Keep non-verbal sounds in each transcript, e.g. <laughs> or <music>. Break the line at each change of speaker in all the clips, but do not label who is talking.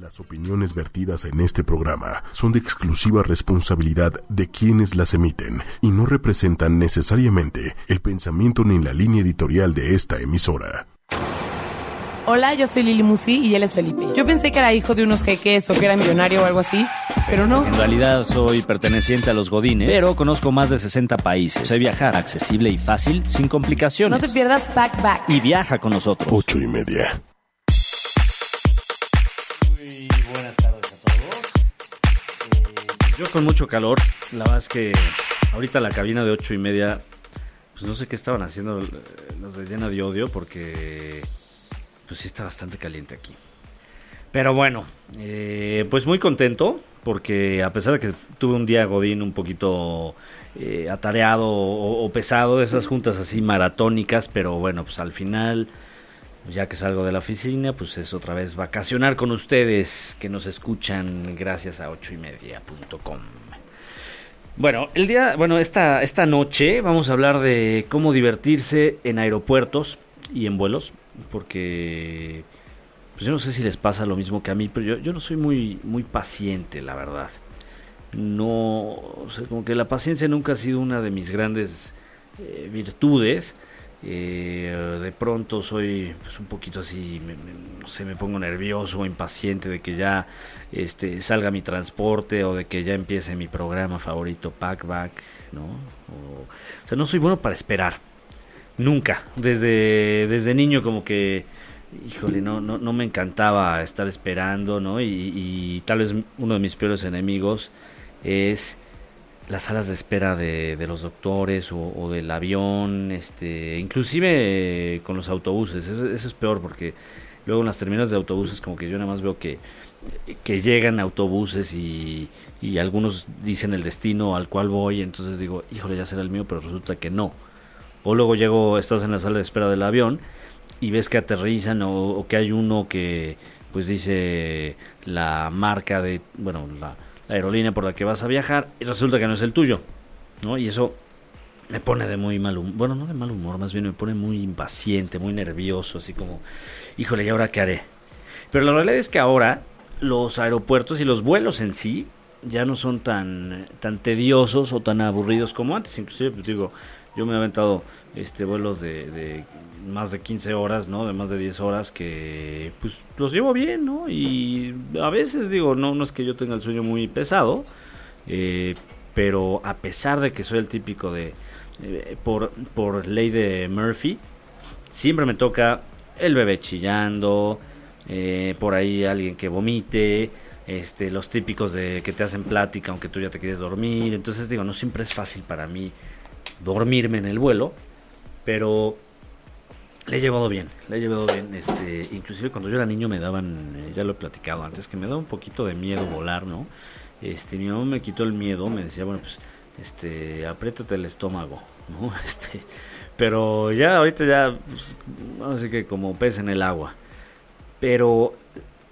Las opiniones vertidas en este programa son de exclusiva responsabilidad de quienes las emiten y no representan necesariamente el pensamiento ni la línea editorial de esta emisora.
Hola, yo soy Lili Musi y él es Felipe. Yo pensé que era hijo de unos jeques o que era millonario o algo así, pero no.
En realidad soy perteneciente a los Godines, pero conozco más de 60 países. Sé viajar accesible y fácil, sin complicaciones.
No te pierdas Back Back.
Y viaja con nosotros.
Ocho y media.
Yo con mucho calor, la verdad es que ahorita la cabina de ocho y media, pues no sé qué estaban haciendo eh, los de llena de odio porque pues sí está bastante caliente aquí. Pero bueno, eh, pues muy contento porque a pesar de que tuve un día Godín un poquito eh, atareado o, o pesado, esas juntas así maratónicas, pero bueno, pues al final ya que salgo de la oficina, pues es otra vez vacacionar con ustedes que nos escuchan gracias a ochoymedia.com. Bueno, el día, bueno, esta, esta noche vamos a hablar de cómo divertirse en aeropuertos y en vuelos, porque pues yo no sé si les pasa lo mismo que a mí, pero yo, yo no soy muy, muy paciente, la verdad. No, o sea, como que la paciencia nunca ha sido una de mis grandes eh, virtudes. Eh, de pronto soy pues, un poquito así, me, sé, me pongo nervioso impaciente de que ya este, salga mi transporte o de que ya empiece mi programa favorito, Packback, ¿no? O, o sea, no soy bueno para esperar. Nunca. Desde, desde niño como que, híjole, no, no, no me encantaba estar esperando, ¿no? Y, y tal vez uno de mis peores enemigos es las salas de espera de, de los doctores o, del avión, este, inclusive eh, con los autobuses, eso, es peor porque luego en las terminales de autobuses como que yo nada más veo que, que llegan autobuses y, y algunos dicen el destino al cual voy, entonces digo, híjole, ya será el mío, pero resulta que no. O luego llego, estás en la sala de espera del avión y ves que aterrizan o, o que hay uno que pues dice la marca de, bueno, la, la aerolínea por la que vas a viajar y resulta que no es el tuyo, ¿no? Y eso me pone de muy mal humor, bueno, no de mal humor, más bien me pone muy impaciente, muy nervioso, así como, híjole, ¿y ahora qué haré? Pero la realidad es que ahora los aeropuertos y los vuelos en sí ya no son tan, tan tediosos o tan aburridos como antes. Inclusive, pues, digo, yo me he aventado este, vuelos de, de más de 15 horas, ¿no? De más de 10 horas que pues los llevo bien, ¿no? Y a veces digo, no, no es que yo tenga el sueño muy pesado, eh, pero a pesar de que soy el típico de, eh, por, por ley de Murphy, siempre me toca el bebé chillando, eh, por ahí alguien que vomite, este, los típicos de que te hacen plática aunque tú ya te quieres dormir. Entonces digo, no siempre es fácil para mí dormirme en el vuelo, pero le he llevado bien, le he llevado bien. Este, inclusive cuando yo era niño me daban, eh, ya lo he platicado antes, que me daba un poquito de miedo volar, ¿no? Este, mi mamá me quitó el miedo, me decía, bueno, pues, este, apriétate el estómago, <laughs> ¿no? Este, pero ya ahorita ya, pues, así que como pez en el agua. Pero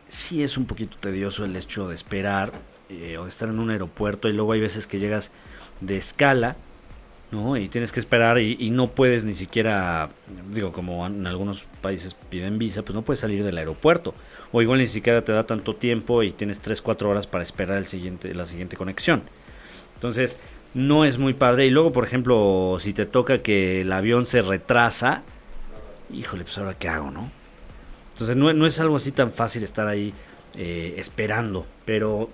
sí es un poquito tedioso el hecho de esperar eh, o de estar en un aeropuerto y luego hay veces que llegas de escala, ¿no? Y tienes que esperar y, y no puedes ni siquiera, digo, como en algunos países piden visa, pues no puedes salir del aeropuerto. O igual ni siquiera te da tanto tiempo y tienes 3, 4 horas para esperar el siguiente, la siguiente conexión. Entonces, no es muy padre. Y luego, por ejemplo, si te toca que el avión se retrasa, híjole, pues ahora qué hago, ¿no? Entonces no, no es algo así tan fácil estar ahí eh, esperando, pero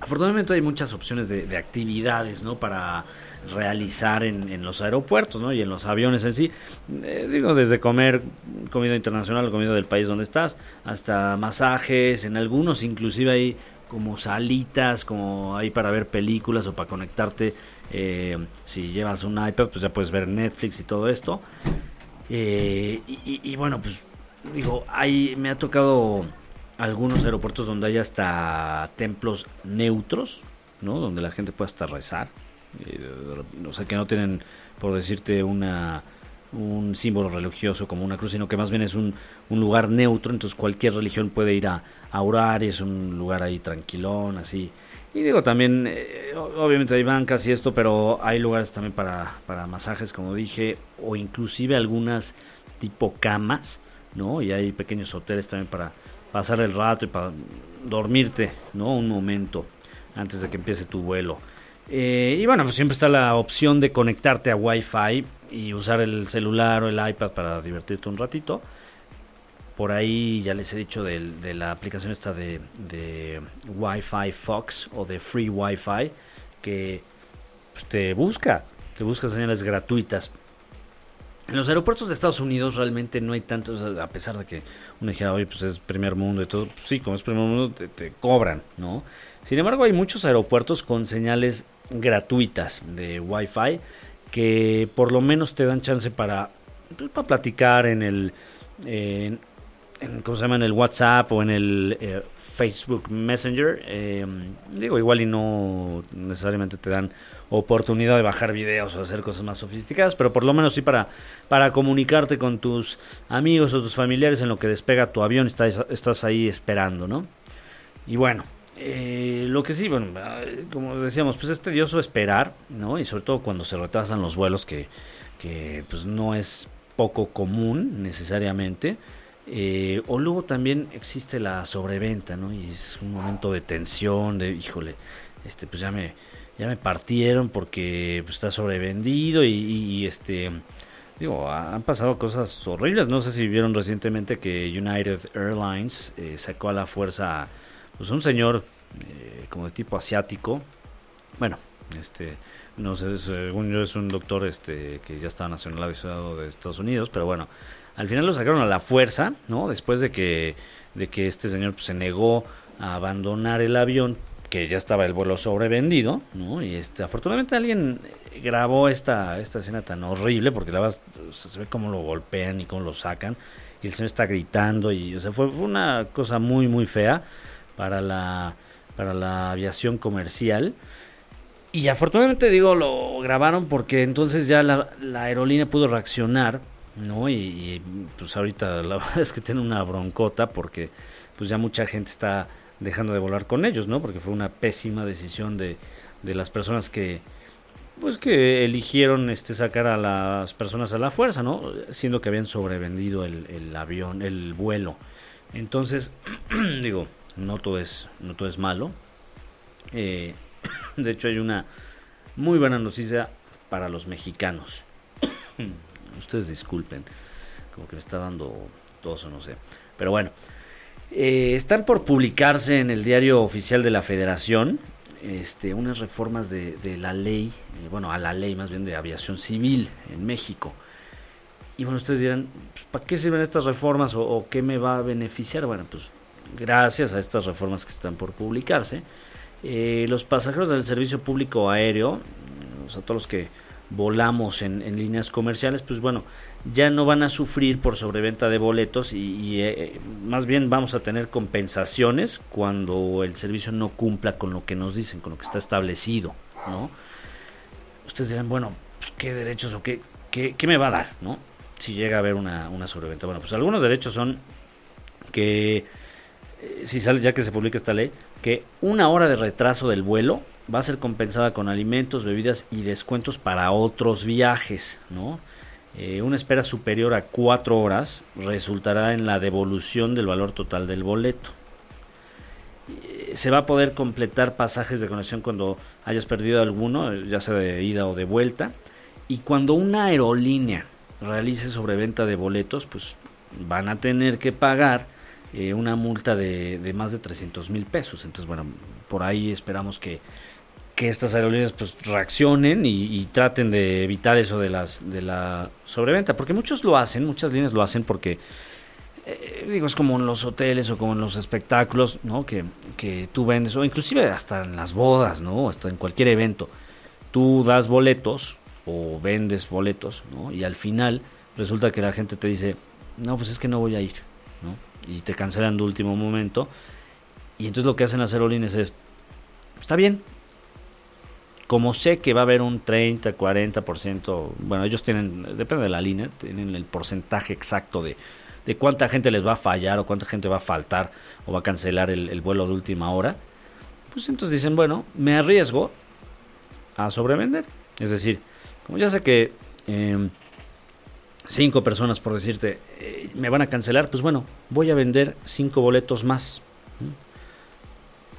afortunadamente hay muchas opciones de, de actividades, ¿no? Para realizar en, los aeropuertos, ¿no? Y en los aviones en sí. Eh, digo, desde comer comida internacional, comida del país donde estás, hasta masajes, en algunos inclusive hay como salitas, como ahí para ver películas o para conectarte. eh, si llevas un iPad, pues ya puedes ver Netflix y todo esto. Eh, y, bueno, pues digo, hay, me ha tocado algunos aeropuertos donde hay hasta templos neutros, ¿no? Donde la gente puede hasta rezar. Eh, o sea, que no tienen, por decirte, una un símbolo religioso como una cruz, sino que más bien es un, un lugar neutro, entonces cualquier religión puede ir a, a orar es un lugar ahí tranquilón, así. Y digo, también, eh, obviamente hay bancas y esto, pero hay lugares también para, para masajes, como dije, o inclusive algunas tipo camas, ¿no? Y hay pequeños hoteles también para, pasar el rato y para dormirte, ¿no? Un momento antes de que empiece tu vuelo. Eh, y bueno, pues siempre está la opción de conectarte a Wi-Fi y usar el celular o el iPad para divertirte un ratito. Por ahí ya les he dicho de, la aplicación esta de, de Wi-Fi Fox o de Free Wi-Fi que pues, te busca, te busca señales gratuitas. En los aeropuertos de Estados Unidos realmente no hay tantos, a pesar de que uno dijera, oye, pues es primer mundo y todo, pues sí, como es primer mundo, te, cobran, ¿no? Sin embargo, hay muchos aeropuertos con señales gratuitas de Wi-Fi que por lo menos te dan chance para, pues, para platicar en el, en, ¿cómo se llama? En el WhatsApp o en el eh, Facebook Messenger. Eh, digo, igual y no necesariamente te dan oportunidad de bajar videos o hacer cosas más sofisticadas, pero por lo menos sí para, para comunicarte con tus amigos o tus familiares en lo que despega tu avión, estás, estás ahí esperando, ¿no? Y bueno, eh, lo que sí, bueno, como decíamos, pues es tedioso esperar, ¿no? Y sobre todo cuando se retrasan los vuelos, que, que pues no es poco común necesariamente. Eh, o luego también existe la sobreventa, ¿no? Y es un momento de tensión, de, híjole, este, pues ya me, ya me partieron porque pues, está sobrevendido y, este, digo, han pasado cosas horribles. No sé si vieron recientemente que United Airlines eh, sacó a la fuerza pues un señor eh, como de tipo asiático, bueno, este, no sé, según yo es un doctor este que ya está nacionalizado de Estados Unidos, pero bueno, al final lo sacaron a la fuerza, ¿no? Después de que, de que este señor pues, se negó a abandonar el avión, que ya estaba el vuelo sobrevendido, ¿no? Y este, afortunadamente alguien grabó esta, esta escena tan horrible, porque la verdad se ve cómo lo golpean y cómo lo sacan, y el señor está gritando, y o sea, fue, una cosa muy, muy fea para la, para la aviación comercial. Y afortunadamente digo, lo grabaron porque entonces ya la, aerolínea pudo reaccionar, ¿no? Y, pues ahorita la <laughs> verdad es que tiene una broncota porque pues ya mucha gente está dejando de volar con ellos, ¿no? Porque fue una pésima decisión de, de las personas que pues que eligieron este sacar a las personas a la fuerza, ¿no? Siendo que habían sobrevendido el, el avión, el vuelo. Entonces, <clears throat> digo, no todo es, no todo es malo. Eh, <clears throat> de hecho, hay una muy buena noticia para los mexicanos. <clears throat> Ustedes disculpen, como que me está dando tos o no sé. Pero bueno, eh, están por publicarse en el diario oficial de la Federación este, unas reformas de, la ley, eh, bueno, a la ley más bien de aviación civil en México. Y bueno, ustedes dirán, pues, ¿para qué sirven estas reformas o, o, qué me va a beneficiar? Bueno, pues gracias a estas reformas que están por publicarse, eh, los pasajeros del servicio público aéreo, o sea, todos los que volamos en, líneas comerciales, pues bueno, ya no van a sufrir por sobreventa de boletos y, eh, más bien vamos a tener compensaciones cuando el servicio no cumpla con lo que nos dicen, con lo que está establecido, ¿no? Ustedes dirán, bueno, pues, ¿qué derechos o qué, qué, me va a dar, ¿no? Si llega a haber una, una sobreventa. Bueno, pues algunos derechos son que eh, si sale ya que se publica esta ley, que una hora de retraso del vuelo va a ser compensada con alimentos, bebidas y descuentos para otros viajes, ¿no? Eh, una espera superior a cuatro horas resultará en la devolución del valor total del boleto. Eh, se va a poder completar pasajes de conexión cuando hayas perdido alguno, ya sea de ida o de vuelta. Y cuando una aerolínea realice sobreventa de boletos, pues van a tener que pagar eh, una multa de, de, más de 300 mil pesos. Entonces, bueno, por ahí esperamos que, que estas aerolíneas pues reaccionen y, traten de evitar eso de las de la sobreventa, porque muchos lo hacen, muchas líneas lo hacen porque eh, digo es como en los hoteles o como en los espectáculos, ¿no? Que, que tú vendes o inclusive hasta en las bodas, ¿no? Hasta en cualquier evento, tú das boletos o vendes boletos, ¿no? Y al final resulta que la gente te dice, no, pues es que no voy a ir, ¿no? y te cancelan de último momento. Y entonces lo que hacen las aerolíneas es, está bien, como sé que va a haber un 30, 40%, bueno, ellos tienen, depende de la línea, tienen el porcentaje exacto de, de cuánta gente les va a fallar o cuánta gente va a faltar o va a cancelar el, vuelo de última hora. Pues entonces dicen, bueno, me arriesgo a sobrevender. Es decir, como ya sé que em, cinco personas, por decirte, eh, me van a cancelar, pues bueno, voy a vender cinco boletos más.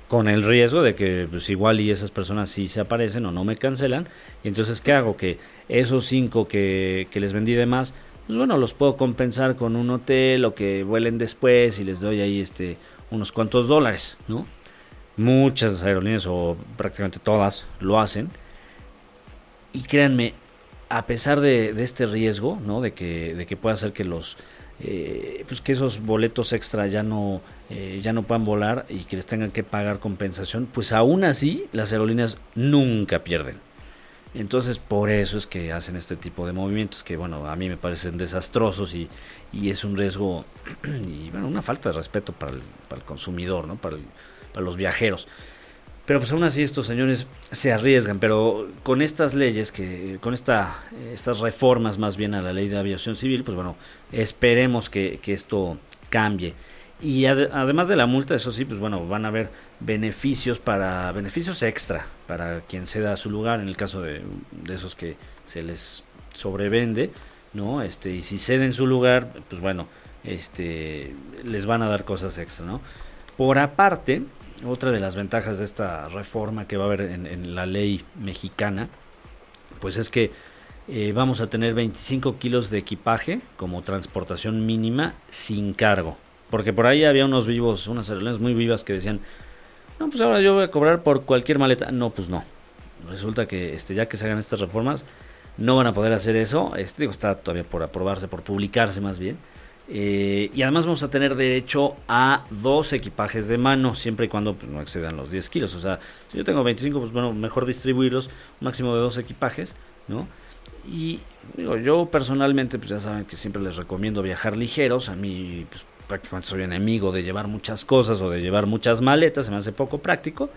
Con el riesgo de que pues igual y esas personas sí se aparecen o no me cancelan. Y entonces, ¿qué hago? Que esos cinco que, que les vendí de más, pues bueno, los puedo compensar con un hotel o que vuelen después y les doy ahí este unos cuantos dólares, ¿no? Muchas aerolíneas o prácticamente todas lo hacen. Y créanme, a pesar de, este riesgo, ¿no? De que, de que pueda ser que los eh, pues que esos boletos extra ya no eh, ya no puedan volar y que les tengan que pagar compensación, pues aún así las aerolíneas nunca pierden. Entonces por eso es que hacen este tipo de movimientos que bueno a mí me parecen desastrosos y, y es un riesgo <clears throat> y bueno una falta de respeto para el, para el consumidor, ¿no? para, para los viajeros. Pero pues aún así estos señores se arriesgan, pero con estas leyes, que con esta, estas reformas más bien a la ley de aviación civil, pues bueno, esperemos que, esto cambie. Y además de la multa, eso sí, pues bueno, van a haber beneficios para beneficios extra para quien ceda su lugar en el caso de, de esos que se les sobrevende, ¿no? Este, y si ceden su lugar, pues bueno, este les van a dar cosas extra, ¿no? Por aparte, otra de las ventajas de esta reforma que va a haber en, la ley mexicana, pues es que eh, vamos a tener 25 kilos de equipaje como transportación mínima sin cargo. Porque por ahí había unos vivos, unas aerolíneas muy vivas que decían, no, pues ahora yo voy a cobrar por cualquier maleta. No, pues no. Resulta que este, ya que se hagan estas reformas, no van a poder hacer eso. Este, digo, está todavía por aprobarse, por publicarse más bien. Eh, y además vamos a tener derecho a dos equipajes de mano, siempre y cuando pues, no excedan los 10 kilos. O sea, si yo tengo 25, pues bueno, mejor distribuirlos, máximo de dos equipajes, ¿no? Y digo, yo personalmente, pues ya saben que siempre les recomiendo viajar ligeros. A mí, pues prácticamente soy enemigo de llevar muchas cosas o de llevar muchas maletas, se me hace poco práctico.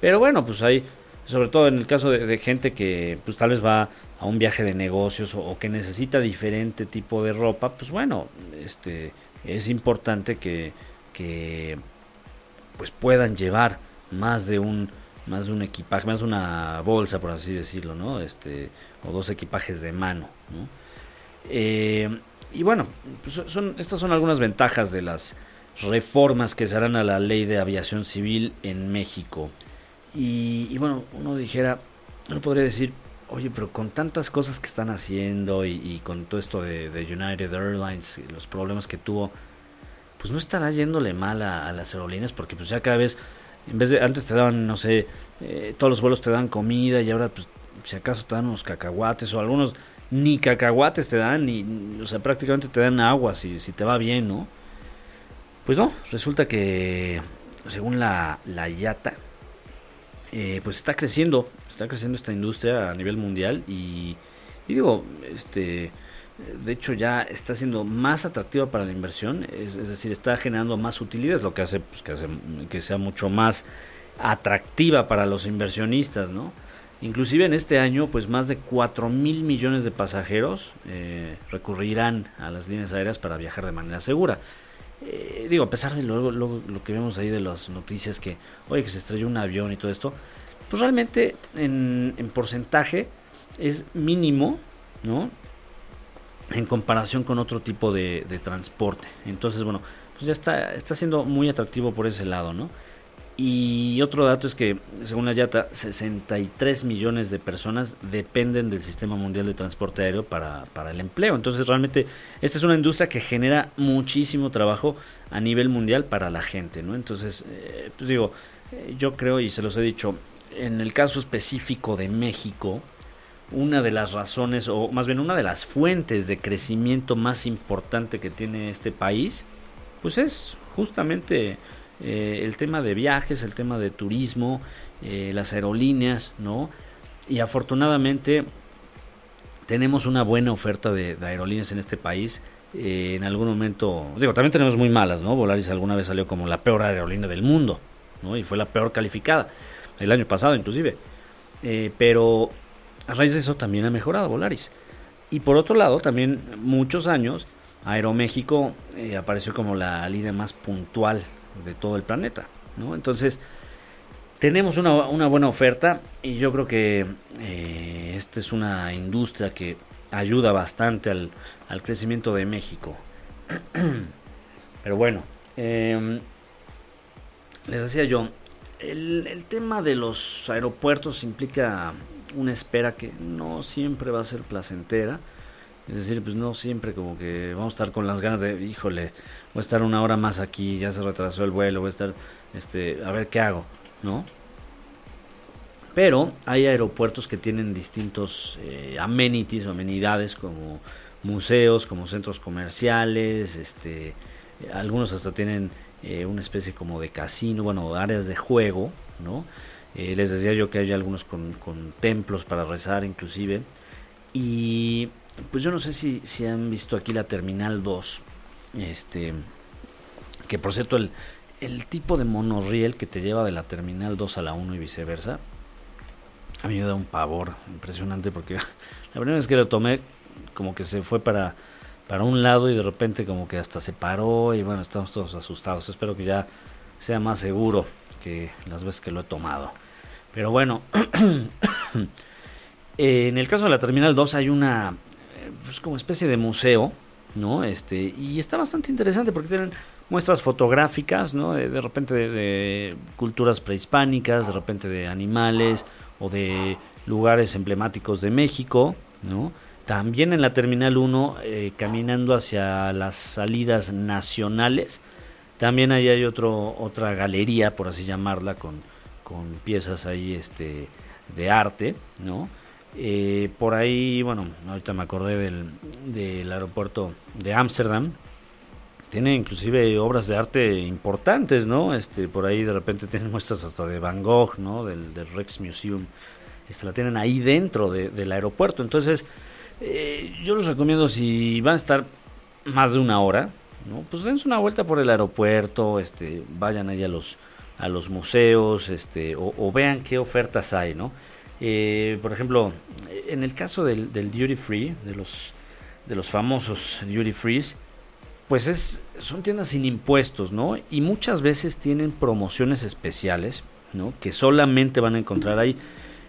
Pero bueno, pues hay, sobre todo en el caso de, gente que pues tal vez va a un viaje de negocios o, que necesita diferente tipo de ropa, pues bueno, este es importante que, que pues puedan llevar más de un más de un equipaje, más una bolsa por así decirlo, ¿no? Este o dos equipajes de mano, ¿no? Eh, y bueno, pues son estas son algunas ventajas de las reformas que se harán a la ley de aviación civil en México. Y, y bueno, uno dijera, uno podría decir, Oye, pero con tantas cosas que están haciendo y, con todo esto de, United Airlines, y los problemas que tuvo, pues no estará yéndole mal a, las aerolíneas porque pues ya cada vez, en vez de antes te daban, no sé, eh, todos los vuelos te dan comida y ahora pues si acaso te dan unos cacahuates o algunos ni cacahuates te dan, ni, o sea, prácticamente te dan agua si, si te va bien, ¿no? Pues no, resulta que según la, la IATA, eh, pues está creciendo, está creciendo esta industria a nivel mundial y, digo, este, de hecho ya está siendo más atractiva para la inversión, es, decir, está generando más utilidades, lo que hace, pues, que hace que sea mucho más atractiva para los inversionistas, ¿no? Inclusive en este año, pues más de 4 mil millones de pasajeros eh, recurrirán a las líneas aéreas para viajar de manera segura. Eh, digo, a pesar de lo, que vemos ahí de las noticias que, oye, que se estrelló un avión y todo esto, pues realmente en, porcentaje es mínimo, ¿no? En comparación con otro tipo de, de, transporte. Entonces, bueno, pues ya está, está siendo muy atractivo por ese lado, ¿no? Y otro dato es que, según la YATA, 63 millones de personas dependen del sistema mundial de transporte aéreo para, para, el empleo. Entonces, realmente, esta es una industria que genera muchísimo trabajo a nivel mundial para la gente, ¿no? Entonces, eh, pues digo, eh, yo creo, y se los he dicho, en el caso específico de México, una de las razones, o más bien una de las fuentes de crecimiento más importante que tiene este país, pues es justamente eh, el tema de viajes, el tema de turismo, eh, las aerolíneas, ¿no? Y afortunadamente tenemos una buena oferta de, aerolíneas en este país. Eh, en algún momento, digo, también tenemos muy malas, ¿no? Volaris alguna vez salió como la peor aerolínea del mundo, ¿no? Y fue la peor calificada, el año pasado inclusive. pero a raíz de eso también ha mejorado Volaris. Y por otro lado, también muchos años, Aeroméxico apareció como la línea más puntual de todo el planeta. ¿no? Entonces, tenemos una, buena oferta y yo creo que eh, esta es una industria que ayuda bastante al, al crecimiento de México. <clears throat> Pero bueno, em, les decía yo, el, el, tema de los aeropuertos implica una espera que no siempre va a ser placentera. Es decir, pues no siempre como que vamos a estar con las ganas de, híjole, voy a estar una hora más aquí, ya se retrasó el vuelo, voy a estar, este, a ver qué hago, ¿no? Pero hay aeropuertos que tienen distintos eh, amenities o amenidades como museos, como centros comerciales, este, algunos hasta tienen eh, una especie como de casino, bueno, áreas de juego, ¿no? Eh, les decía yo que hay algunos con, con, templos para rezar inclusive. Y pues yo no sé si, si han visto aquí la Terminal 2, este, que por cierto el, el tipo de monorriel que te lleva de la Terminal 2 a la 1 y viceversa, a mí me da un pavor impresionante porque <laughs> la primera vez que lo tomé como que se fue para, para un lado y de repente como que hasta se paró y bueno, estamos todos asustados. Espero que ya sea más seguro que las veces que lo he tomado. Pero bueno, <clears throat> en el caso de la Terminal 2 hay una pues como especie de museo, ¿no? Este, y está bastante interesante porque tienen muestras fotográficas, ¿no? De, de repente de, culturas prehispánicas, de repente de animales o de lugares emblemáticos de México, ¿no? También en la Terminal 1, eh, caminando hacia las salidas nacionales, también ahí hay otro, otra galería, por así llamarla, con, con piezas ahí este, de arte, ¿no? Eh, por ahí, bueno, ahorita me acordé del, del aeropuerto de Ámsterdam. Tiene inclusive obras de arte importantes, ¿no? Este, por ahí de repente tienen <laughs> muestras hasta de Van Gogh, ¿no? Del, del Rex Museum. Este, la tienen ahí dentro de, del aeropuerto. Entonces, eh, yo les recomiendo si van a estar más de una hora, ¿no? Pues dense una vuelta por el aeropuerto, este, vayan ahí a los, a los museos, este, o vean qué ofertas hay, ¿no? Eh, por ejemplo, en el caso del, duty free, de los, de los famosos duty frees, pues es, son tiendas sin impuestos, ¿no? Y muchas veces tienen promociones especiales, ¿no? Que solamente van a encontrar ahí.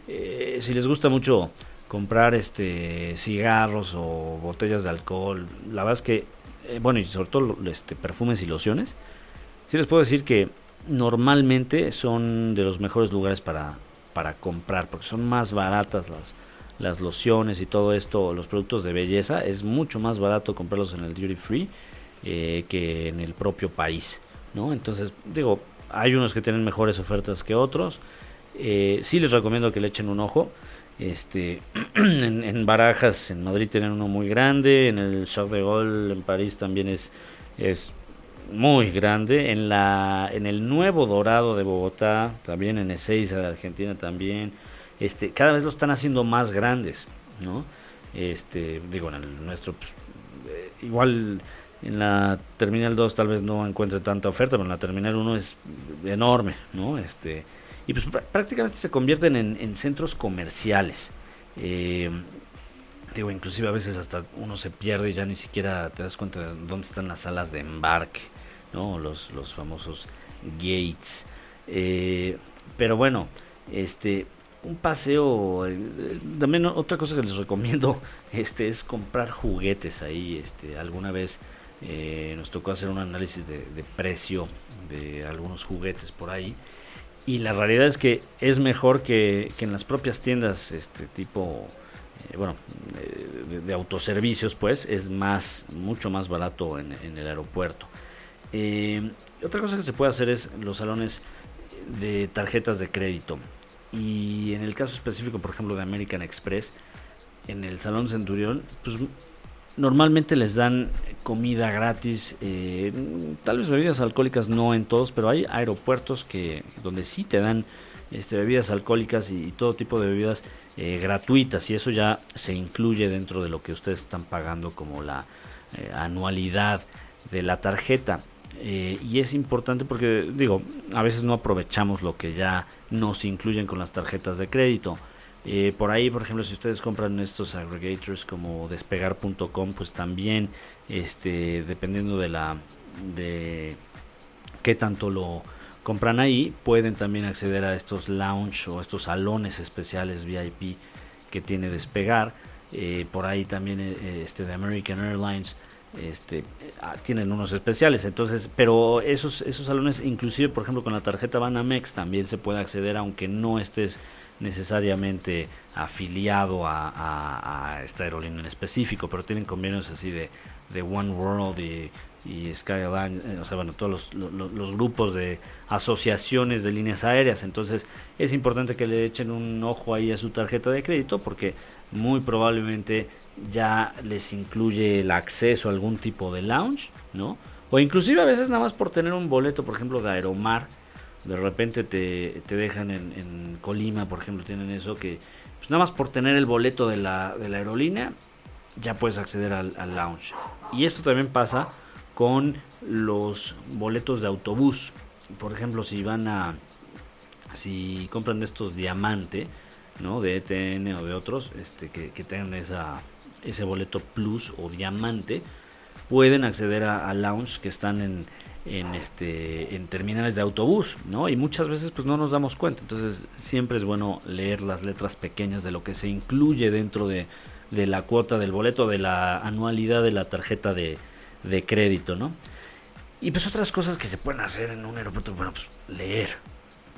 Eh, si les gusta mucho comprar este cigarros o botellas de alcohol, la verdad es que, eh, bueno, y sobre todo este, perfumes y lociones, sí les puedo decir que normalmente son de los mejores lugares para, para comprar, porque son más baratas las, las lociones y todo esto, los productos de belleza, es mucho más barato comprarlos en el duty free eh, que en el propio país, ¿no? Entonces, digo, hay unos que tienen mejores ofertas que otros. Eh, sí les recomiendo que le echen un ojo. Este, <clears throat> en, Barajas, en Madrid tienen uno muy grande, en el Charles de Gaulle en París también es, es muy grande. En, la, en el Nuevo Dorado de Bogotá, también en Ezeiza de Argentina también. Este, cada vez lo están haciendo más grandes, ¿no? Este, digo, en el nuestro, pues, eh, igual en la Terminal 2 tal vez no encuentre tanta oferta, pero en la Terminal 1 es enorme, ¿no? Este, y pues prácticamente se convierten en, en centros comerciales. Eh, digo, inclusive a veces hasta uno se pierde y ya ni siquiera te das cuenta de dónde están las salas de embarque, ¿no? Los, los famosos gates. Eh, pero bueno, este, un paseo, eh, también otra cosa que les recomiendo, <laughs> este, es comprar juguetes ahí, este, alguna vez eh, nos tocó hacer un análisis de, de precio de algunos juguetes por ahí y la realidad es que es mejor que, que en las propias tiendas este tipo bueno de, autoservicios pues es más mucho más barato en el aeropuerto eh, otra cosa que se puede hacer es los salones de tarjetas de crédito y en el caso específico por ejemplo de American Express en el salón Centurión pues normalmente les dan comida gratis, eh, tal vez bebidas alcohólicas no en todos, pero hay aeropuertos que donde sí te dan este, bebidas alcohólicas y, todo tipo de bebidas eh, gratuitas y eso ya se incluye dentro de lo que ustedes están pagando como la eh, anualidad de la tarjeta. Eh, y es importante porque digo, a veces no aprovechamos lo que ya nos incluyen con las tarjetas de crédito. Eh, por ahí, por ejemplo, si ustedes compran estos aggregators como despegar.com, pues también, este, dependiendo de la, de qué tanto lo compran ahí, pueden también acceder a estos lounge o estos salones especiales VIP que tiene despegar. eh, por ahí también este de American Airlines este ah, tienen unos especiales. Entonces pero esos esos salones inclusive por ejemplo con la tarjeta Banamex también se puede acceder aunque no estés necesariamente afiliado a, esta aerolínea en específico pero tienen convenios así de, de One World y y Skyline, eh, o sea, bueno, todos los, grupos de asociaciones de líneas aéreas. Entonces es importante que le echen un ojo ahí a su tarjeta de crédito porque muy probablemente ya les incluye el acceso a algún tipo de lounge, ¿no? O inclusive a veces nada más por tener un boleto, por ejemplo, de Aeromar, de repente te, te dejan en, Colima, por ejemplo, tienen eso que pues nada más por tener el boleto de la, de la aerolínea ya puedes acceder al, al lounge. Y esto también pasa con los boletos de autobús. Por ejemplo, si van a si compran estos diamante, ¿no? De ETN o de otros, este que, tengan esa ese boleto plus o diamante, pueden acceder a, lounge que están en, en este en terminales de autobús, ¿no? Y muchas veces pues no nos damos cuenta. Entonces, siempre es bueno leer las letras pequeñas de lo que se incluye dentro de, de la cuota del boleto, de la anualidad de la tarjeta de, de crédito, ¿no? Y pues otras cosas que se pueden hacer en un aeropuerto, bueno, pues leer.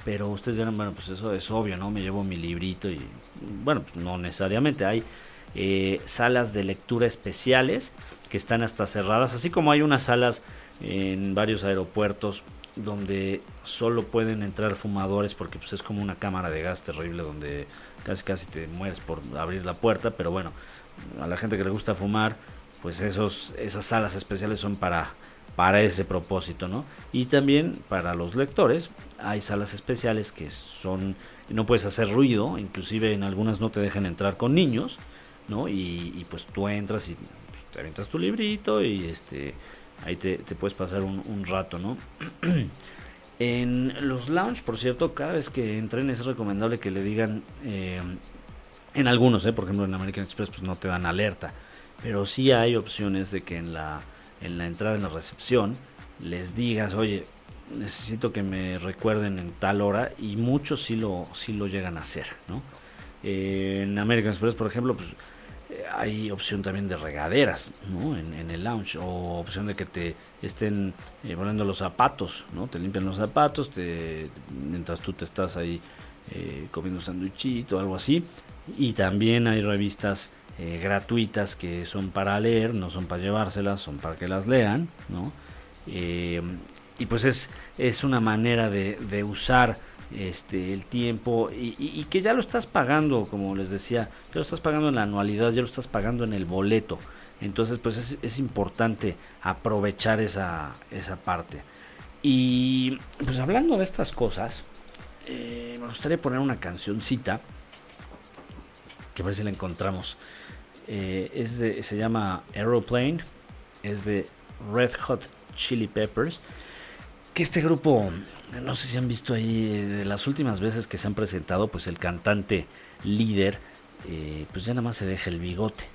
Pero ustedes dirán, bueno, pues eso es obvio, ¿no? Me llevo mi librito y, bueno, pues no necesariamente. Hay eh, salas de lectura especiales que están hasta cerradas, así como hay unas salas en varios aeropuertos donde solo pueden entrar fumadores porque pues es como una cámara de gas terrible donde casi casi te mueres por abrir la puerta, pero bueno, a la gente que le gusta fumar, pues esos, esas salas especiales son para, para ese propósito, ¿no? Y también para los lectores hay salas especiales que son, no puedes hacer ruido, inclusive en algunas no te dejan entrar con niños, ¿no? Y, pues tú entras y pues, te avientas tu librito y este ahí te, puedes pasar un, rato, ¿no? <clears throat> en los lounge, por cierto, cada vez que entren es recomendable que le digan, eh, en algunos, ¿eh? por ejemplo en American Express, pues no te dan alerta pero sí hay opciones de que en la, en la entrada en la recepción les digas, oye, necesito que me recuerden en tal hora y muchos sí lo, sí lo llegan a hacer, ¿no? Eh, en American Express, por ejemplo, pues, eh, hay opción también de regaderas, ¿no? En, el lounge o opción de que te estén eh, los zapatos, ¿no? Te limpian los zapatos, te, mientras tú te estás ahí comiendo un sanduichito, algo así. Y también hay revistas eh, gratuitas que son para leer, no son para llevárselas, son para que las lean, ¿no? Eh, y pues es, es una manera de, usar este, el tiempo y, que ya lo estás pagando, como les decía, ya lo estás pagando en la anualidad, ya lo estás pagando en el boleto. Entonces, pues es, es importante aprovechar esa, esa parte. Y pues hablando de estas cosas, eh, me gustaría poner una cancioncita, que a ver si la encontramos. Eh, es de, se llama Aeroplane, es de Red Hot Chili Peppers. Que este grupo, no sé si han visto ahí, eh, de las últimas veces que se han presentado, pues el cantante líder, eh, pues ya nada más se deja el bigote.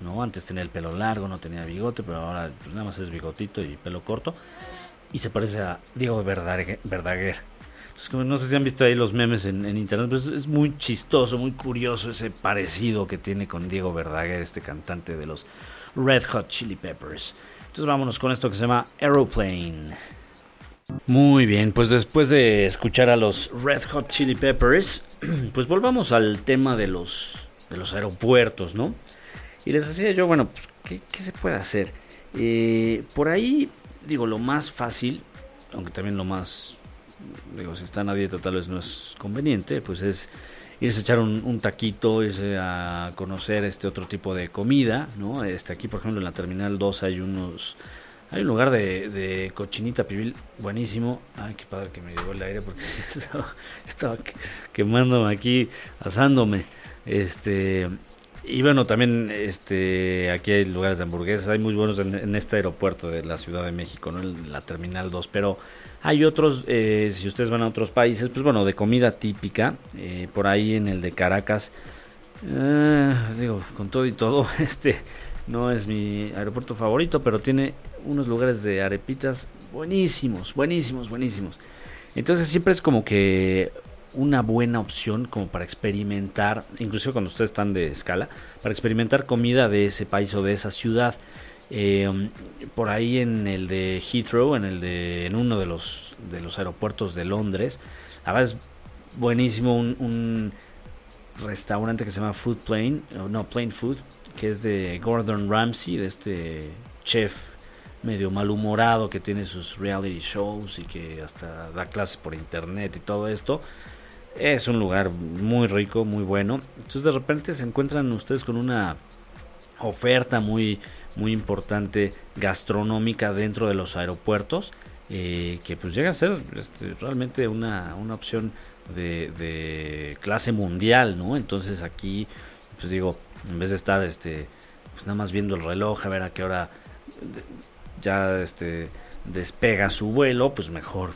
¿no? Antes tenía el pelo largo, no tenía bigote, pero ahora nada más es bigotito y pelo corto. Y se parece a Diego Verdaguer. No sé si han visto ahí los memes en, internet, pero es, muy chistoso, muy curioso ese parecido que tiene con Diego Verdaguer, este cantante de los Red Hot Chili Peppers. Entonces vámonos con esto que se llama Aeroplane. Muy bien, pues después de escuchar a los Red Hot Chili Peppers, <clears throat> pues volvamos al tema de los, de los aeropuertos, ¿no? Y les decía yo, bueno, pues, ¿qué, se puede hacer? Eh, por ahí, digo, lo más fácil, aunque también lo más digo, si están a dieta tal vez no es conveniente, pues es irse a echar un, taquito, irse a conocer este otro tipo de comida, ¿no? Este, aquí, por ejemplo, en la Terminal 2 hay unos... Hay un lugar de, cochinita pibil buenísimo. Ay, qué padre que me llegó el aire porque <laughs> estaba, estaba quemándome aquí, asándome. Este, y bueno, también este aquí hay lugares de hamburguesas, hay muy buenos en, este aeropuerto de la Ciudad de México, ¿no? en la Terminal 2, pero hay otros, eh, si ustedes van a otros países, pues bueno, de comida típica, eh, por ahí en el de Caracas, eh, digo, con todo y todo, <laughs> este no es mi aeropuerto favorito, pero tiene unos lugares de arepitas buenísimos, buenísimos, buenísimos. Entonces siempre es como que una buena opción como para experimentar, incluso cuando ustedes están de escala, para experimentar comida de ese país o de esa ciudad. Eh, por ahí en el de Heathrow, en el de en uno de los de los aeropuertos de Londres, la es buenísimo un, restaurante que se llama Food Plane, no Plain Food, que es de Gordon Ramsay, de este chef medio malhumorado que tiene sus reality shows y que hasta da clases por internet y todo esto. Es un lugar muy rico, muy bueno. Entonces de repente se encuentran ustedes con una oferta muy, muy importante gastronómica dentro de los aeropuertos. Eh, que pues llega a ser este, realmente una, una opción de, de, clase mundial, ¿no? Entonces aquí, pues digo, en vez de estar este, pues nada más viendo el reloj a ver a qué hora ya este despega su vuelo, pues mejor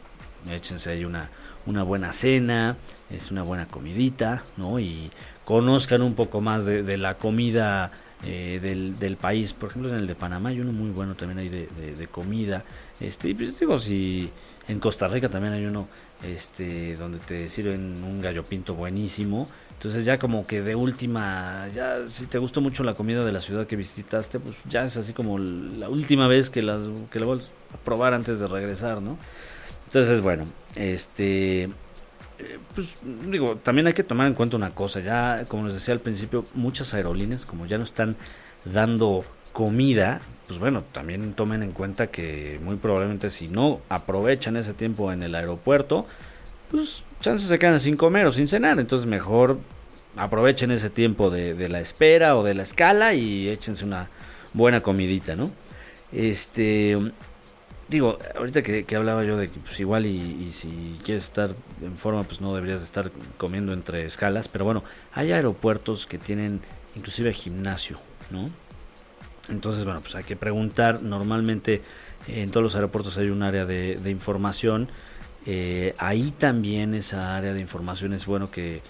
échense ahí una, una buena cena, es una buena comidita, ¿no? Y conozcan un poco más de, la comida eh, del, del, país. Por ejemplo, en el de Panamá hay uno muy bueno también hay de, de, comida. Este, y pues digo, si en Costa Rica también hay uno este, donde te sirven un gallo pinto buenísimo. Entonces ya como que de última, ya si te gustó mucho la comida de la ciudad que visitaste, pues ya es así como la última vez que, las, que la vuelves a probar antes de regresar, ¿no? Entonces, bueno, este... Eh, pues digo, también hay que tomar en cuenta una cosa, ya como les decía al principio, muchas aerolíneas como ya no están dando comida, pues bueno, también tomen en cuenta que muy probablemente si no aprovechan ese tiempo en el aeropuerto, pues chances se quedan sin comer o sin cenar. Entonces mejor aprovechen ese tiempo de, la espera o de la escala y échense una buena comidita, ¿no? Este, digo, ahorita que, hablaba yo de que pues igual y, si quieres estar en forma, pues no deberías estar comiendo entre escalas, pero bueno, hay aeropuertos que tienen inclusive gimnasio, ¿no? Entonces, bueno, pues hay que preguntar, normalmente en todos los aeropuertos hay un área de, información, eh, ahí también esa área de información es bueno que,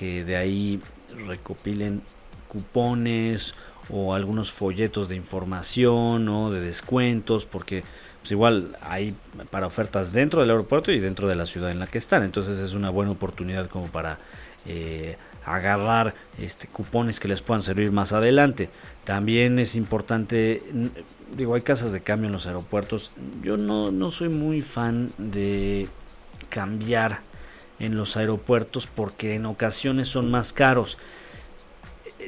de ahí recopilen cupones o algunos folletos de información o de descuentos porque pues igual hay para ofertas dentro del aeropuerto y dentro de la ciudad en la que están. Entonces es una buena oportunidad como para eh, agarrar este cupones que les puedan servir más adelante. También es importante digo hay casas de cambio en los aeropuertos. Yo no, no soy muy fan de cambiar en los aeropuertos porque en ocasiones son más caros.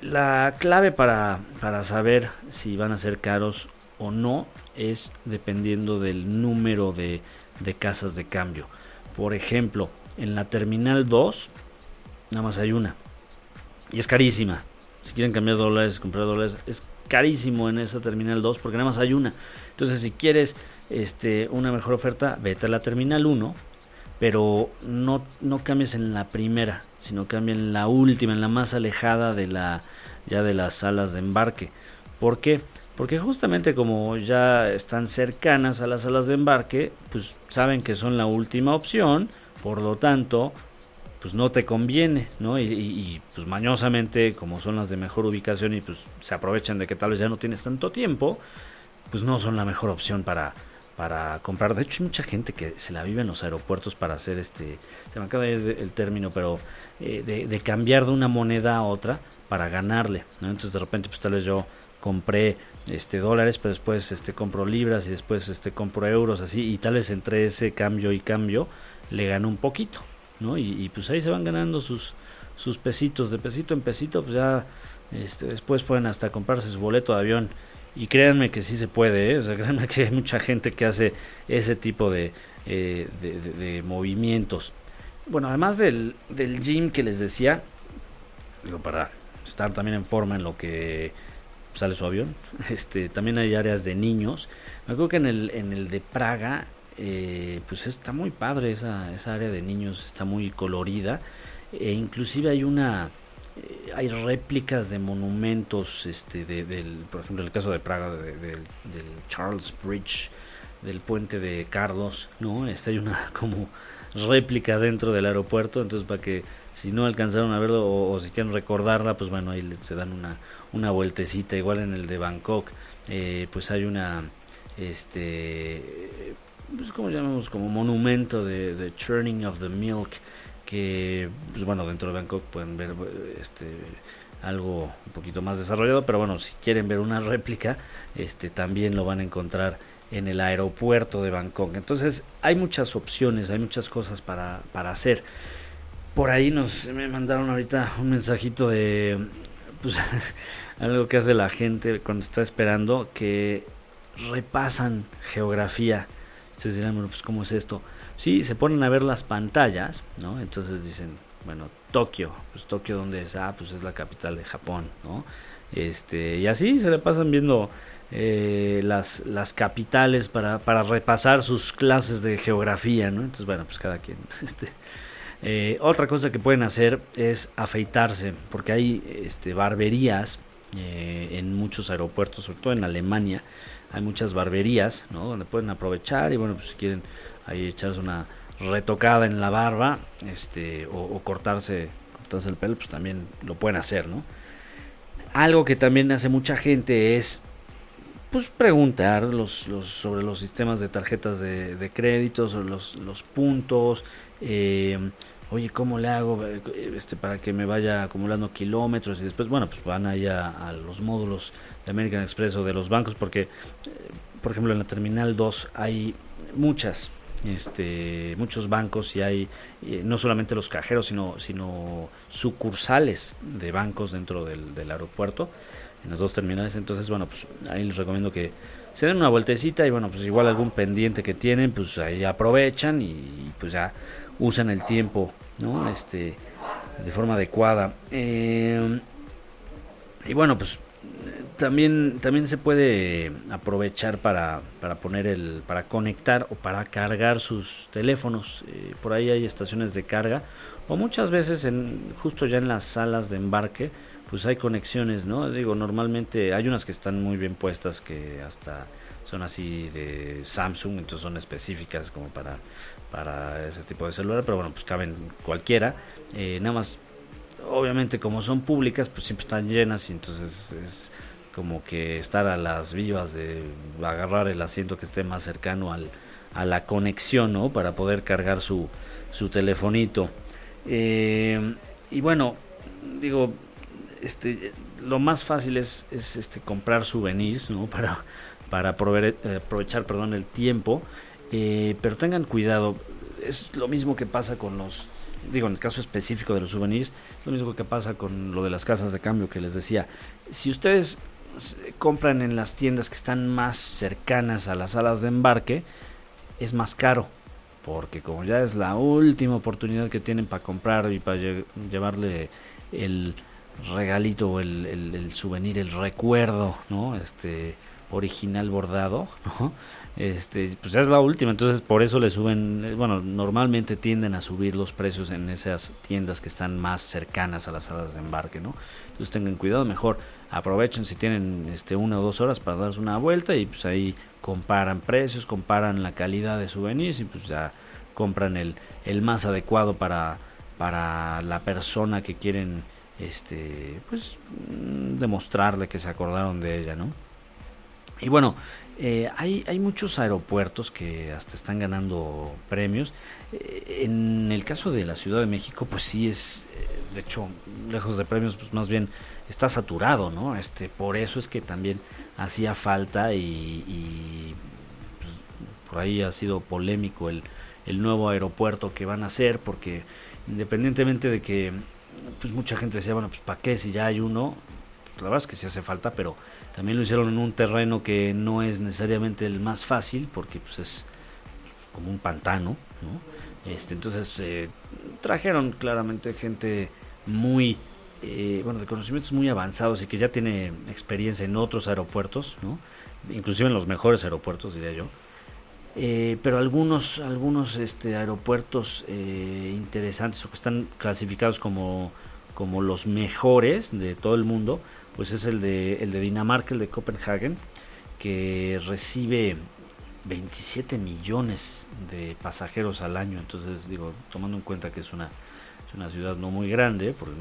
La clave para, para saber si van a ser caros o no es dependiendo del número de, de casas de cambio. Por ejemplo, en la terminal 2 nada más hay una y es carísima. Si quieren cambiar dólares, comprar dólares, es carísimo en esa terminal 2 porque nada más hay una. Entonces, si quieres este, una mejor oferta, vete a la terminal 1 pero no, no cambies en la primera, sino cambia en la última, en la más alejada de la ya de las salas de embarque. ¿Por qué? Porque justamente como ya están cercanas a las salas de embarque, pues saben que son la última opción, por lo tanto, pues no te conviene, ¿no? Y, y, pues mañosamente, como son las de mejor ubicación y pues se aprovechan de que tal vez ya no tienes tanto tiempo, pues no son la mejor opción para, para comprar. De hecho, hay mucha gente que se la vive en los aeropuertos para hacer este, se me acaba de ir el término, pero eh, de, cambiar de una moneda a otra para ganarle. Entonces, de repente, pues tal vez yo compré este dólares, pero después este compro libras y después este compro euros, así, y tal vez entre ese cambio y cambio le gano un poquito, ¿no? Y, pues ahí se van ganando sus sus pesitos, de pesito en pesito, pues ya este, después pueden hasta comprarse su boleto de avión y créanme que sí se puede, ¿eh? créanme que hay mucha gente que hace ese tipo de, eh, de, movimientos. Bueno, además del, del gym que les decía, digo, para estar también en forma en lo que sale su avión, <laughs> este, también hay áreas de niños. Me acuerdo que en el, en el de Praga, eh, pues está muy padre esa, esa área de niños, está muy colorida. E inclusive hay una eh, hay réplicas de monumentos, este, de, del, por ejemplo, el caso de Praga, del Charles Bridge, del puente de Carlos, ¿no? Este, hay una <laughs> como réplica dentro del aeropuerto, entonces para que si no alcanzaron a verlo o, si quieren recordarla, pues bueno, ahí se dan una, una vueltecita, igual en el de Bangkok, eh, pues hay una, este, pues como llamamos, como monumento de, de Churning of the Milk, que, pues bueno, dentro de Bangkok pueden ver este algo un poquito más desarrollado, pero bueno, si quieren ver una réplica, este también lo van a encontrar en el aeropuerto de Bangkok. Entonces, hay muchas opciones, hay muchas cosas para, para hacer. Por ahí nos me mandaron ahorita un mensajito de pues <laughs> algo que hace la gente cuando está esperando que repasan geografía. Entonces dirán, bueno, pues ¿cómo es esto? Sí, se ponen a ver las pantallas, ¿no? Entonces dicen, bueno, Tokio, pues Tokio donde es, ah, pues es la capital de Japón, ¿no? Este, y así se le pasan viendo eh, las, las capitales para, para repasar sus clases de geografía, ¿no? Entonces, bueno, pues cada quien, <laughs> este, eh, otra cosa que pueden hacer es afeitarse, porque hay este, barberías eh, en muchos aeropuertos, sobre todo en Alemania, hay muchas barberías, ¿no? Donde pueden aprovechar y bueno, pues si quieren ahí echarse una retocada en la barba, este, o, cortarse, cortarse el pelo, pues también lo pueden hacer, ¿no? Algo que también hace mucha gente es pues preguntar los, los, sobre los sistemas de tarjetas de, de crédito, sobre los, los puntos, eh, oye, ¿cómo le hago este, para que me vaya acumulando kilómetros? Y después, bueno, pues van allá a los módulos de American Express o de los bancos, porque, eh, por ejemplo, en la Terminal 2 hay muchas, este, muchos bancos y hay eh, no solamente los cajeros, sino, sino sucursales de bancos dentro del, del aeropuerto, en las dos terminales. Entonces, bueno, pues ahí les recomiendo que se den una vueltecita y bueno, pues igual algún pendiente que tienen, pues ahí aprovechan y pues ya usan el tiempo, ¿no? Este, de forma adecuada. Eh, y bueno, pues también, también se puede aprovechar para, para poner el, para conectar o para cargar sus teléfonos. Eh, por ahí hay estaciones de carga o muchas veces en, justo ya en las salas de embarque, pues hay conexiones, ¿no? Digo, normalmente hay unas que están muy bien puestas que hasta son así de Samsung, entonces son específicas como para, para ese tipo de celular, pero bueno, pues caben cualquiera. Eh, nada más, obviamente como son públicas, pues siempre están llenas y entonces es como que estar a las vivas de agarrar el asiento que esté más cercano al, a la conexión, ¿no? Para poder cargar su, su telefonito. Eh, y bueno, digo, este, lo más fácil es, es este, comprar souvenirs, ¿no? <laughs> Para, para eh, aprovechar el tiempo. Eh, pero tengan cuidado, es lo mismo que pasa con los, digo, en el caso específico de los souvenirs, es lo mismo que pasa con lo de las casas de cambio que les decía. Si ustedes compran en las tiendas que están más cercanas a las salas de embarque, es más caro. Porque como ya es la última oportunidad que tienen para comprar y para llevarle el regalito o el, el, souvenir, el recuerdo, ¿no? Este, original bordado, <laughs> ¿no? Este, pues es la última, entonces por eso le suben, eh, bueno, normalmente tienden a subir los precios en esas tiendas que están más cercanas a las salas de embarque, ¿no? Entonces tengan cuidado, mejor aprovechen si tienen este una o dos horas para darse una vuelta y pues ahí comparan precios, comparan la calidad de souvenirs y pues ya compran el, el más adecuado para, para la persona que quieren este pues mm, demostrarle que se acordaron de ella, ¿no? Y bueno, eh, hay, hay muchos aeropuertos que hasta están ganando premios. Eh, en el caso de la Ciudad de México, pues sí es, eh, de hecho, lejos de premios, pues más bien está saturado, ¿no? Este, por eso es que también hacía falta y, pues, por ahí ha sido polémico el, el nuevo aeropuerto que van a hacer, porque independientemente de que pues mucha gente decía, bueno, pues ¿para qué si ya hay uno? Pues, la verdad es que sí hace falta, pero también lo hicieron en un terreno que no es necesariamente el más fácil, porque pues es como un pantano, ¿no? Este, entonces eh, trajeron claramente gente muy, eh, bueno, de conocimientos muy avanzados y que ya tiene experiencia en otros aeropuertos, ¿no? Inclusive en los mejores aeropuertos, diría yo. Eh, pero algunos algunos este aeropuertos interesantes o que están clasificados como como los mejores de todo el mundo pues es el de, el de Dinamarca, el de Copenhagen, que recibe 27 millones de pasajeros al año. Entonces, digo, tomando en cuenta que es una, es una ciudad no muy grande, porque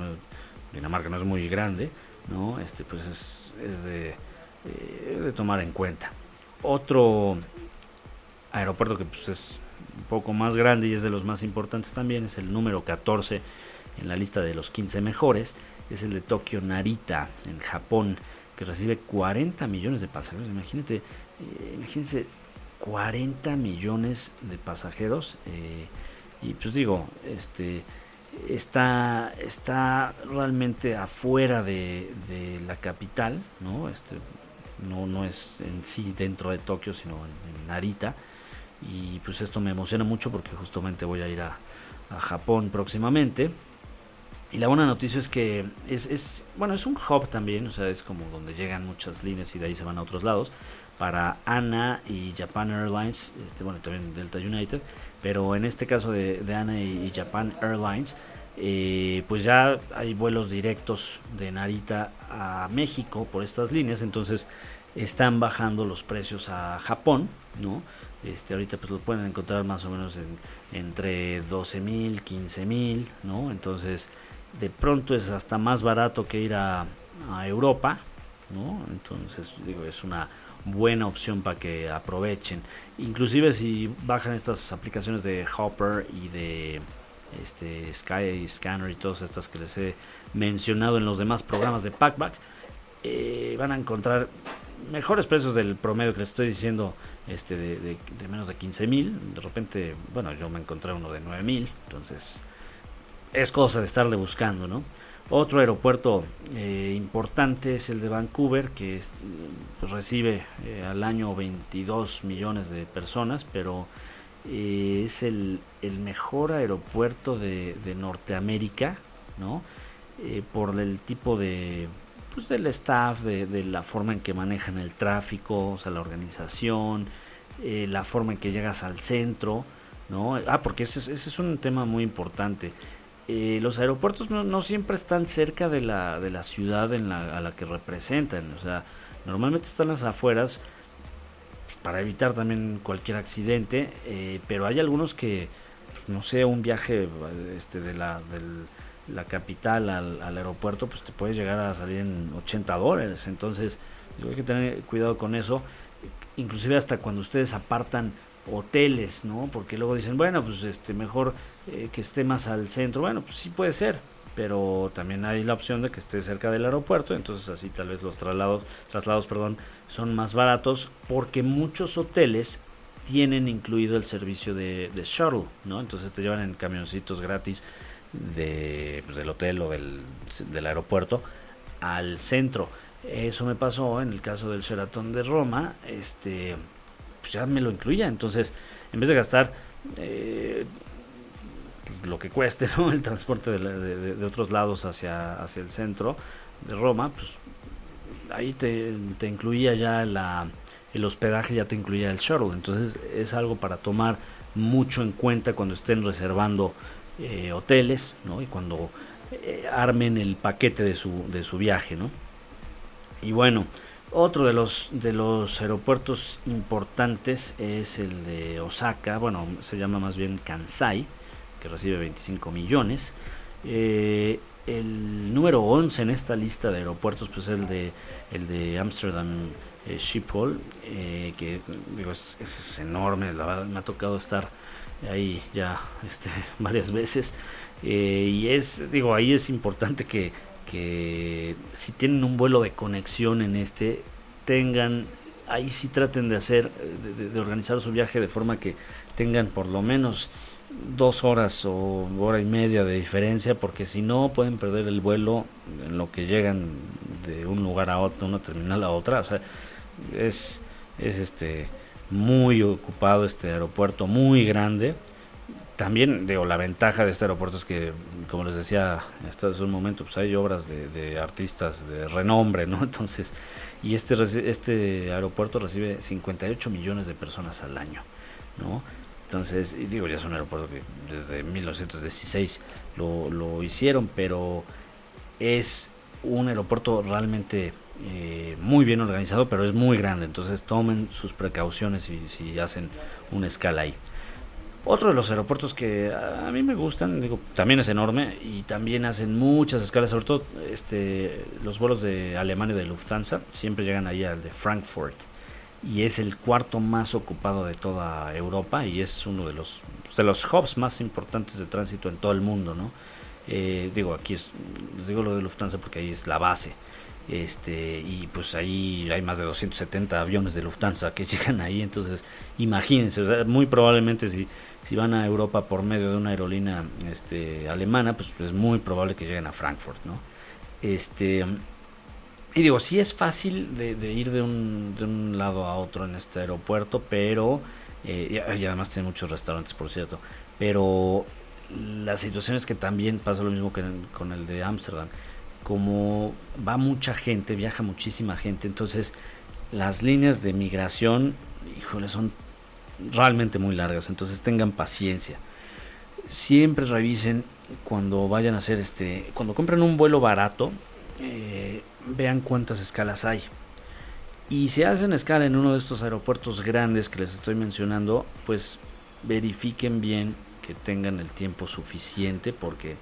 Dinamarca no es muy grande, ¿no? Este, pues es, es de, eh, de tomar en cuenta. Otro aeropuerto que pues es un poco más grande y es de los más importantes también, es el número 14 en la lista de los 15 mejores, es el de Tokio Narita en Japón, que recibe 40 millones de pasajeros. Imagínate, eh, imagínense 40 millones de pasajeros. Eh, y pues digo, este está, está realmente afuera de, la capital, ¿no? Este, no, no es en sí dentro de Tokio, sino en, Narita. Y pues esto me emociona mucho porque justamente voy a ir a, a Japón próximamente. Y la buena noticia es que es, es, bueno, es un hub también, o sea, es como donde llegan muchas líneas y de ahí se van a otros lados para ANA y Japan Airlines, este, bueno, también Delta United, pero en este caso de, ANA y, Japan Airlines, eh, pues ya hay vuelos directos de Narita a México por estas líneas, entonces están bajando los precios a Japón, ¿no? Este, ahorita pues lo pueden encontrar más o menos en, entre 12 mil, 15 mil, ¿no? Entonces de pronto es hasta más barato que ir a, a Europa, ¿no? Entonces digo, es una buena opción para que aprovechen. Inclusive si bajan estas aplicaciones de Hopper y de este Sky Scanner y todas estas que les he mencionado en los demás programas de Packback, eh, van a encontrar mejores precios del promedio que les estoy diciendo este de, de, menos de 15 mil. De repente, bueno, yo me encontré uno de 9 mil, entonces es cosa de estarle buscando, ¿no? Otro aeropuerto eh, importante es el de Vancouver, que pues, recibe eh, al año 22 millones de personas, pero eh, es el, mejor aeropuerto de, Norteamérica, ¿no? por el tipo de, pues, del staff, de, la forma en que manejan el tráfico, o sea, la organización, la forma en que llegas al centro, ¿no? Ah, porque ese, ese es un tema muy importante. Eh, los aeropuertos no, siempre están cerca de la, de la ciudad en la, a la que representan. O sea, normalmente están las afueras pues, para evitar también cualquier accidente, eh, pero hay algunos que, pues, no sé, un viaje este, de la, la capital al, aeropuerto, pues te puede llegar a salir en 80 dólares. Entonces, hay que tener cuidado con eso. Inclusive hasta cuando ustedes apartan hoteles, ¿no? Porque luego dicen, bueno, pues este mejor eh, que esté más al centro. Bueno, pues sí puede ser, pero también hay la opción de que esté cerca del aeropuerto, entonces así tal vez los traslados, traslados, perdón, son más baratos porque muchos hoteles tienen incluido el servicio de, shuttle, ¿no? Entonces te llevan en camioncitos gratis de, pues, del hotel o del, del aeropuerto al centro. Eso me pasó en el caso del Sheraton de Roma, este pues ya me lo incluía. Entonces, en vez de gastar eh, pues, lo que cueste <laughs> ¿no? el transporte de, otros lados hacia, hacia el centro de Roma, pues ahí te, te incluía ya la, el hospedaje, ya te incluía el shuttle. Entonces, es algo para tomar mucho en cuenta cuando estén reservando eh, hoteles ¿no? y cuando eh, armen el paquete de su, de su viaje. ¿no? Y bueno, otro de los, de los aeropuertos importantes es el de Osaka, bueno, se llama más bien Kansai, que recibe 25 millones. Eh, el número 11 en esta lista de aeropuertos pues es el de el de Amsterdam Schiphol que digo es, es, enorme la verdad me ha tocado estar ahí ya este, <laughs> varias veces y es digo ahí es importante que que si tienen un vuelo de conexión en este, tengan, ahí sí traten de hacer, de, organizar su viaje de forma que tengan por lo menos dos horas o hora y media de diferencia, porque si no pueden perder el vuelo en lo que llegan de un lugar a otro, una terminal a otra. O sea, es, es este muy ocupado este aeropuerto, muy grande también, digo, la ventaja de este aeropuerto es que, como les decía hasta hace un momento, pues hay obras de, artistas de renombre, ¿no? <laughs> Entonces, y este, este aeropuerto recibe 58 millones de personas al año, ¿no? Entonces, y digo, ya es un aeropuerto que desde 1916 lo, lo hicieron, pero es un aeropuerto realmente eh, muy bien organizado, pero es muy grande, entonces tomen sus precauciones si, si hacen una escala ahí. Otro de los aeropuertos que a mí me gustan, digo, también es enorme y también hacen muchas escalas, sobre todo este, los vuelos de Alemania de Lufthansa, siempre llegan ahí al de Frankfurt. y es el cuarto más ocupado de toda Europa y es uno de los, de los hubs más importantes de tránsito en todo el mundo, ¿no? Eh, digo, aquí es, les digo lo de Lufthansa porque ahí es la base. Este, y pues ahí hay más de 270 aviones de Lufthansa que <laughs> llegan ahí, entonces imagínense, muy probablemente si, si van a Europa por medio de una aerolínea este, alemana, pues es muy probable que lleguen a Frankfurt, ¿no? Este, y digo, sí es fácil de, ir de un, de un, lado a otro en este aeropuerto, pero, eh, y, además tiene muchos restaurantes, por cierto, pero la situación es que también pasa lo mismo que con el de Ámsterdam. Como va mucha gente, viaja muchísima gente, entonces las líneas de migración, híjole, son realmente muy largas, entonces tengan paciencia. Siempre revisen cuando vayan a hacer este, cuando compren un vuelo barato, eh, vean cuántas escalas hay. Y si hacen escala en uno de estos aeropuertos grandes que les estoy mencionando, pues verifiquen bien que tengan el tiempo suficiente porque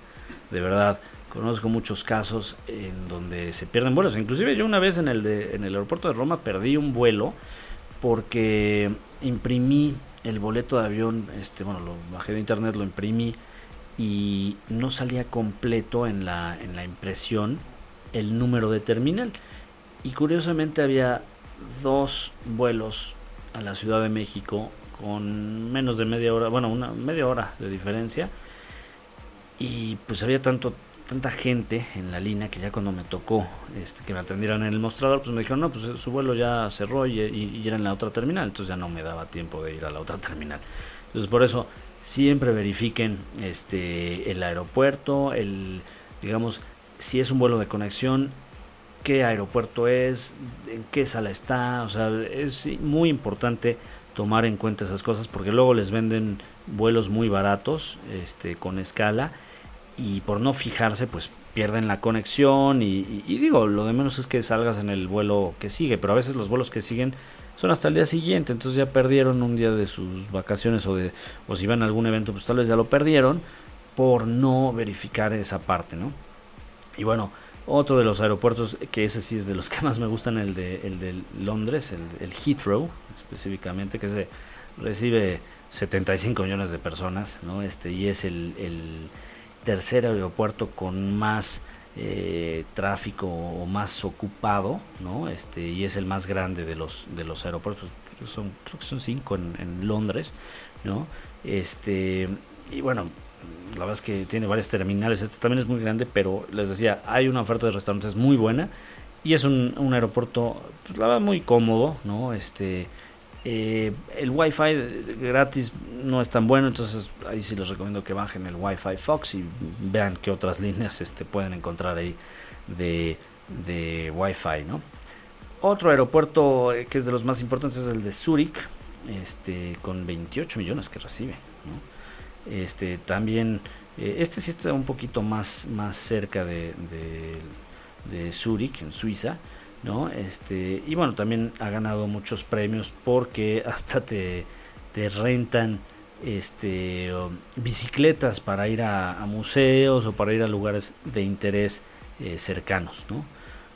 de verdad conozco muchos casos en donde se pierden vuelos. Inclusive yo una vez en el, de, en el aeropuerto de Roma perdí un vuelo porque imprimí el boleto de avión, este, bueno, lo bajé de internet, lo imprimí y no salía completo en la, en la impresión el número de terminal. Y curiosamente había dos vuelos a la Ciudad de México con menos de media hora, bueno, una media hora de diferencia. Y pues había tanto tanta gente en la línea que ya cuando me tocó este, que me atendieran en el mostrador, pues me dijeron, no, pues su vuelo ya cerró y, y, era en la otra terminal, entonces ya no me daba tiempo de ir a la otra terminal. Entonces por eso siempre verifiquen este el aeropuerto, el digamos si es un vuelo de conexión, qué aeropuerto es, en qué sala está, o sea, es muy importante tomar en cuenta esas cosas porque luego les venden vuelos muy baratos, este, con escala y por no fijarse, pues pierden la conexión y, digo, lo de menos es que salgas en el vuelo que sigue, pero a veces los vuelos que siguen son hasta el día siguiente, entonces ya perdieron un día de sus vacaciones o de o si van a algún evento, pues tal vez ya lo perdieron por no verificar esa parte, ¿no? Y bueno, otro de los aeropuertos, que ese sí es de los que más me gustan, el de, el de Londres, el, Heathrow específicamente, que se recibe 75 millones de personas, ¿no? Este, y es el, el tercer aeropuerto con más eh, tráfico o más ocupado, ¿no? Este, y es el más grande de los, de los aeropuertos, son, creo que son cinco en, Londres, ¿no? Este, y bueno, la verdad es que tiene varias terminales, este también es muy grande, pero les decía, hay una oferta de restaurantes muy buena y es un, aeropuerto, pues, la verdad, muy cómodo, ¿no? Este, eh, el wifi gratis no es tan bueno, entonces ahí sí les recomiendo que bajen el wifi Fox y vean qué otras líneas este, pueden encontrar ahí de, de wifi, ¿no? Otro aeropuerto eh, que es de los más importantes es el de Zurich, este, con 28 millones que recibe. Este, también, eh, este sí está un poquito más, más cerca de, de, Zurich, en Suiza, ¿no? Este, y bueno, también ha ganado muchos premios porque <laughs> hasta te, te rentan este, bicicletas para ir a, museos o para ir a lugares de interés eh, cercanos, ¿no?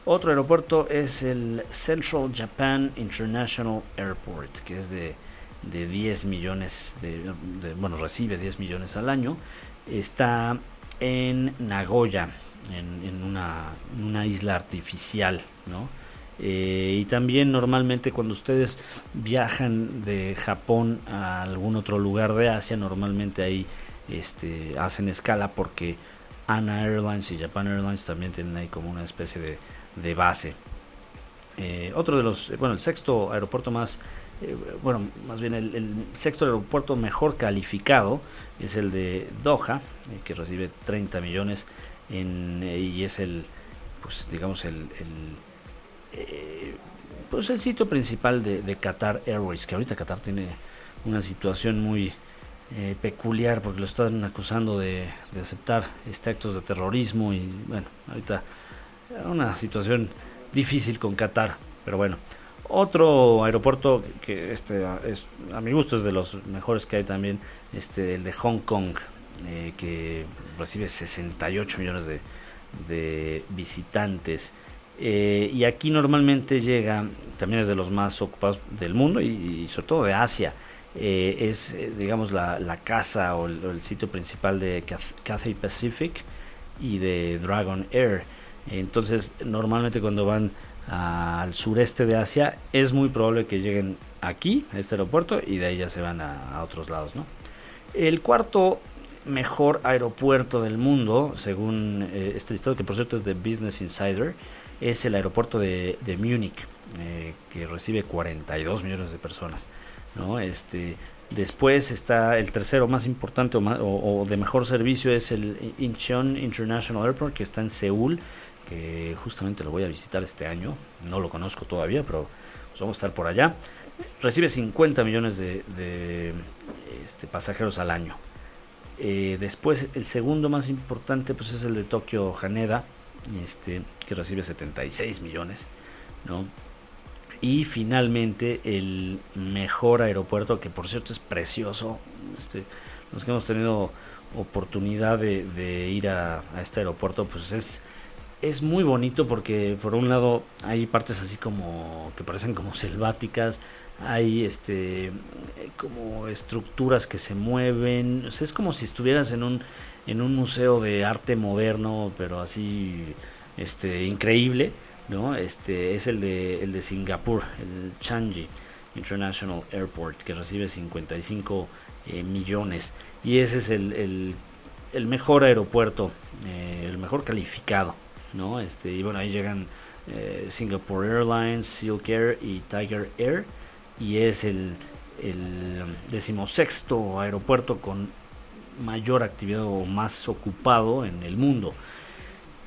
Otro aeropuerto es el Central Japan International Airport, que es de de 10 millones, de, bueno, recibe 10 millones al año, está en Nagoya, en, una, una, isla artificial, ¿no? Eh, y también normalmente cuando ustedes viajan de Japón a algún otro lugar de Asia, normalmente ahí este, hacen escala porque ANA Airlines y Japan Airlines también tienen ahí como una especie de, de base. Eh, otro de los, bueno, el sexto aeropuerto más eh, bueno, más bien el, sexto aeropuerto mejor calificado es el de Doha, eh, que recibe 30 millones en, y es el, pues digamos, el, pues el sitio principal de, Qatar Airways, que ahorita Qatar tiene una situación muy peculiar porque lo están acusando de, de aceptar este actos de terrorismo y bueno, ahorita una situación difícil con Qatar, pero bueno. Otro aeropuerto que este es a mi gusto es de los mejores que hay también, este el de Hong Kong, eh, que recibe 68 millones de, visitantes Eh, y aquí normalmente llega, también es de los más ocupados del mundo y, sobre todo de Asia. Eh, es, eh, digamos, la, la casa o el, sitio principal de Cathay Pacific y de Dragon Air. Entonces, normalmente cuando van al sureste de Asia, es muy probable que lleguen aquí, a este aeropuerto, y de ahí ya se van a, otros lados. ¿no? El cuarto mejor aeropuerto del mundo, según este listado, que por cierto es de Business Insider, es el aeropuerto de, de Múnich, eh, que recibe 42 millones de personas. ¿no? Este, después está el tercero más importante o, de mejor servicio es el Incheon International Airport, que está en Seúl, que justamente lo voy a visitar este año. No lo conozco todavía, pero pues vamos a estar por allá. Recibe 50 millones de, este, pasajeros al año. Eh, después, el segundo más importante pues es el de Tokio Haneda, este, que recibe 76 millones, ¿no? Y finalmente el mejor aeropuerto, que por cierto es precioso, este, los que hemos tenido oportunidad de, ir a, este aeropuerto, pues es, es muy bonito porque por un lado hay partes así como que parecen como selváticas, hay este como estructuras que se mueven, es como si estuvieras en un en un museo de arte moderno, pero así este increíble, ¿no? Este es el de el de Singapur, el Changi International Airport que recibe 55 eh, millones y ese es el, el, mejor aeropuerto, eh, el mejor calificado, ¿no? Este y bueno, ahí llegan eh, Singapore Airlines, Silk Air y Tiger Air y es el el decimosexto aeropuerto con mayor actividad o más ocupado en el mundo.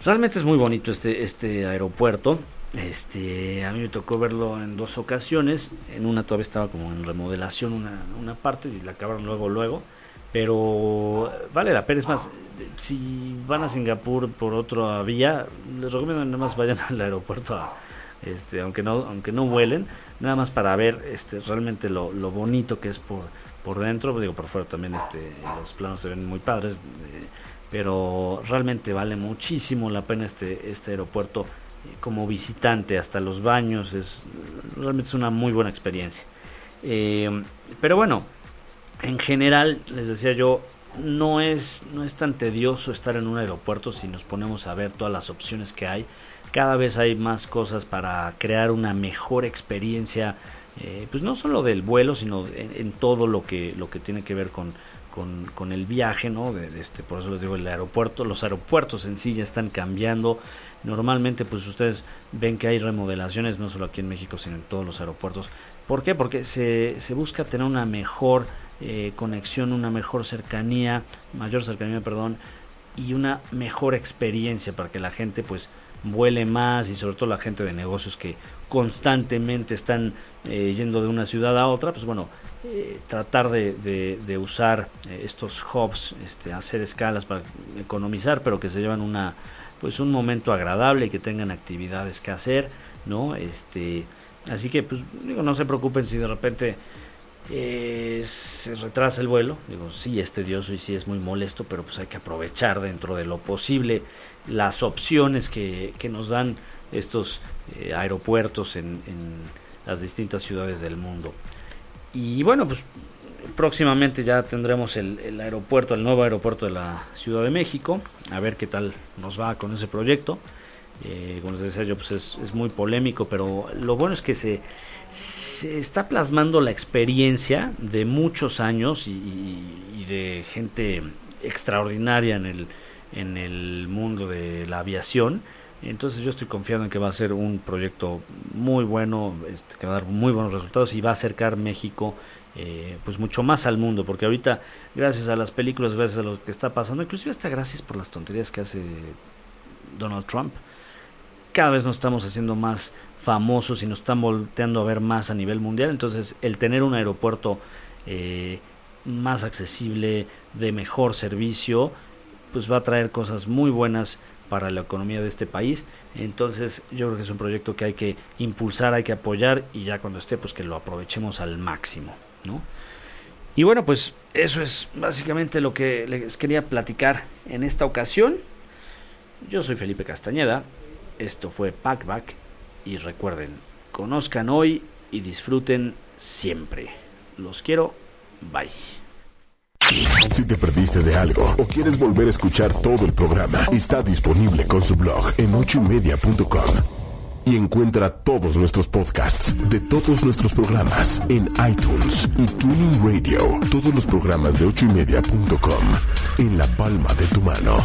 Realmente es muy bonito este, este aeropuerto. Este, a mí me tocó verlo en dos ocasiones. En una todavía estaba como en remodelación una, una parte y la acabaron luego, luego. Pero vale la pena. Es más, si van a Singapur por otra vía, les recomiendo nada más vayan <laughs> al aeropuerto este, aunque no, aunque no vuelen, nada más para ver este, realmente lo, lo bonito que es por, por dentro, digo por fuera también este, los planos se ven muy padres, eh, pero realmente vale muchísimo la pena este, este aeropuerto eh, como visitante, hasta los baños, es realmente es una muy buena experiencia. Eh, pero bueno, en general, les decía yo, no es, no es tan tedioso estar en un aeropuerto si nos ponemos a ver todas las opciones que hay. Cada vez hay más cosas para crear una mejor experiencia eh, pues no solo del vuelo, sino en, todo lo que, lo que tiene que ver con, con, el viaje, ¿no? De, este, por eso les digo el aeropuerto, los aeropuertos en sí ya están cambiando. Normalmente, pues ustedes ven que hay remodelaciones, no solo aquí en México, sino en todos los aeropuertos. ¿Por qué? Porque se, se busca tener una mejor eh, conexión, una mejor cercanía, mayor cercanía, perdón, y una mejor experiencia para que la gente, pues, vuele más y sobre todo la gente de negocios que constantemente están eh, yendo de una ciudad a otra, pues bueno, eh, tratar de, de, usar eh, estos hubs, este, hacer escalas para economizar, pero que se llevan una pues un momento agradable y que tengan actividades que hacer, ¿no? Este, así que pues digo, no se preocupen si de repente se retrasa el vuelo, digo, sí es tedioso y sí es muy molesto, pero pues hay que aprovechar dentro de lo posible las opciones que, que nos dan estos eh, aeropuertos en, las distintas ciudades del mundo. Y bueno, pues próximamente ya tendremos el, aeropuerto, el nuevo aeropuerto de la Ciudad de México, a ver qué tal nos va con ese proyecto. Eh, como les decía yo, pues es, muy polémico, pero lo bueno es que se, se está plasmando la experiencia de muchos años y de gente extraordinaria en el, en el mundo de la aviación. Entonces yo estoy confiado en que va a ser un proyecto muy bueno, este, que va a dar muy buenos resultados y va a acercar México eh, pues mucho más al mundo, porque ahorita gracias a las películas, gracias a lo que está pasando, inclusive hasta gracias por las tonterías que hace Donald Trump, cada vez nos estamos haciendo más famosos y nos están volteando a ver más a nivel mundial, entonces el tener un aeropuerto eh, más accesible, de mejor servicio, pues va a traer cosas muy buenas para la economía de este país. Entonces yo creo que es un proyecto que hay que impulsar, hay que apoyar y ya cuando esté pues que lo aprovechemos al máximo, ¿no? Y bueno, pues eso es básicamente lo que les quería platicar en esta ocasión. Yo soy Felipe Castañeda Esto fue Packback y recuerden, conozcan hoy y disfruten siempre. Los quiero. Bye.
Si te perdiste de algo o quieres volver a escuchar todo el programa, está disponible con su blog en ochoymedia.com. Y encuentra todos nuestros podcasts de todos nuestros programas en iTunes y Tuning Radio. Todos los programas de ochoymedia.com en la palma de tu mano.